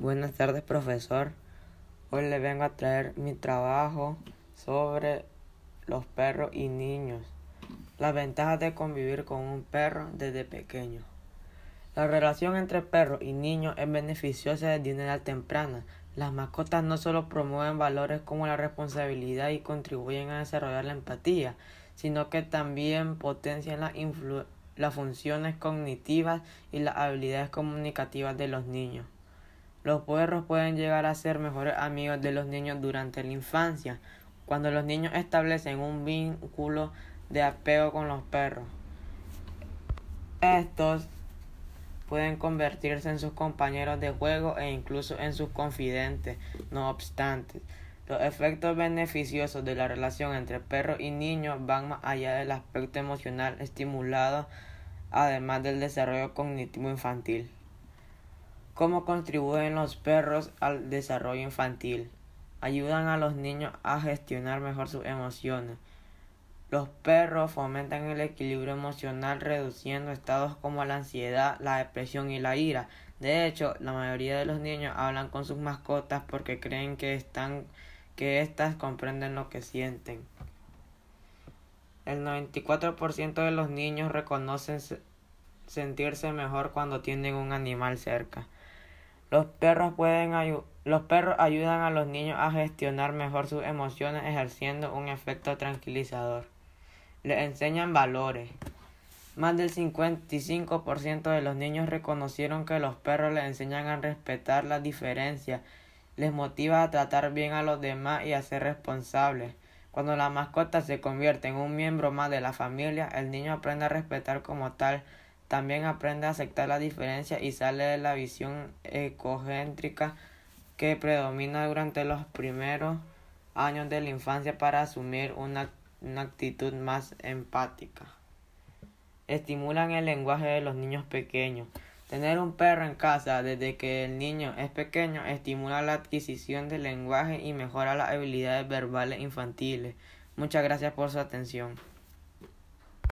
Buenas tardes, profesor. Hoy le vengo a traer mi trabajo sobre los perros y niños. Las ventajas de convivir con un perro desde pequeño. La relación entre perro y niño es beneficiosa desde una edad temprana. Las mascotas no solo promueven valores como la responsabilidad y contribuyen a desarrollar la empatía, sino que también potencian las funciones cognitivas y las habilidades comunicativas de los niños. Los perros pueden llegar a ser mejores amigos de los niños durante la infancia, cuando los niños establecen un vínculo de apego con los perros. Estos pueden convertirse en sus compañeros de juego e incluso en sus confidentes. No obstante, los efectos beneficiosos de la relación entre perro y niño van más allá del aspecto emocional estimulado, además del desarrollo cognitivo infantil. ¿Cómo contribuyen los perros al desarrollo infantil? Ayudan a los niños a gestionar mejor sus emociones. Los perros fomentan el equilibrio emocional reduciendo estados como la ansiedad, la depresión y la ira. De hecho, la mayoría de los niños hablan con sus mascotas porque creen que están que éstas comprenden lo que sienten. El 94% de los niños reconocen sentirse mejor cuando tienen un animal cerca. Los perros, pueden los perros ayudan a los niños a gestionar mejor sus emociones ejerciendo un efecto tranquilizador. Les enseñan valores. Más del 55% de los niños reconocieron que los perros les enseñan a respetar las diferencias, les motiva a tratar bien a los demás y a ser responsables. Cuando la mascota se convierte en un miembro más de la familia, el niño aprende a respetar como tal también aprende a aceptar la diferencia y sale de la visión ecocéntrica que predomina durante los primeros años de la infancia para asumir una, una actitud más empática. Estimulan el lenguaje de los niños pequeños. Tener un perro en casa desde que el niño es pequeño estimula la adquisición del lenguaje y mejora las habilidades verbales infantiles. Muchas gracias por su atención.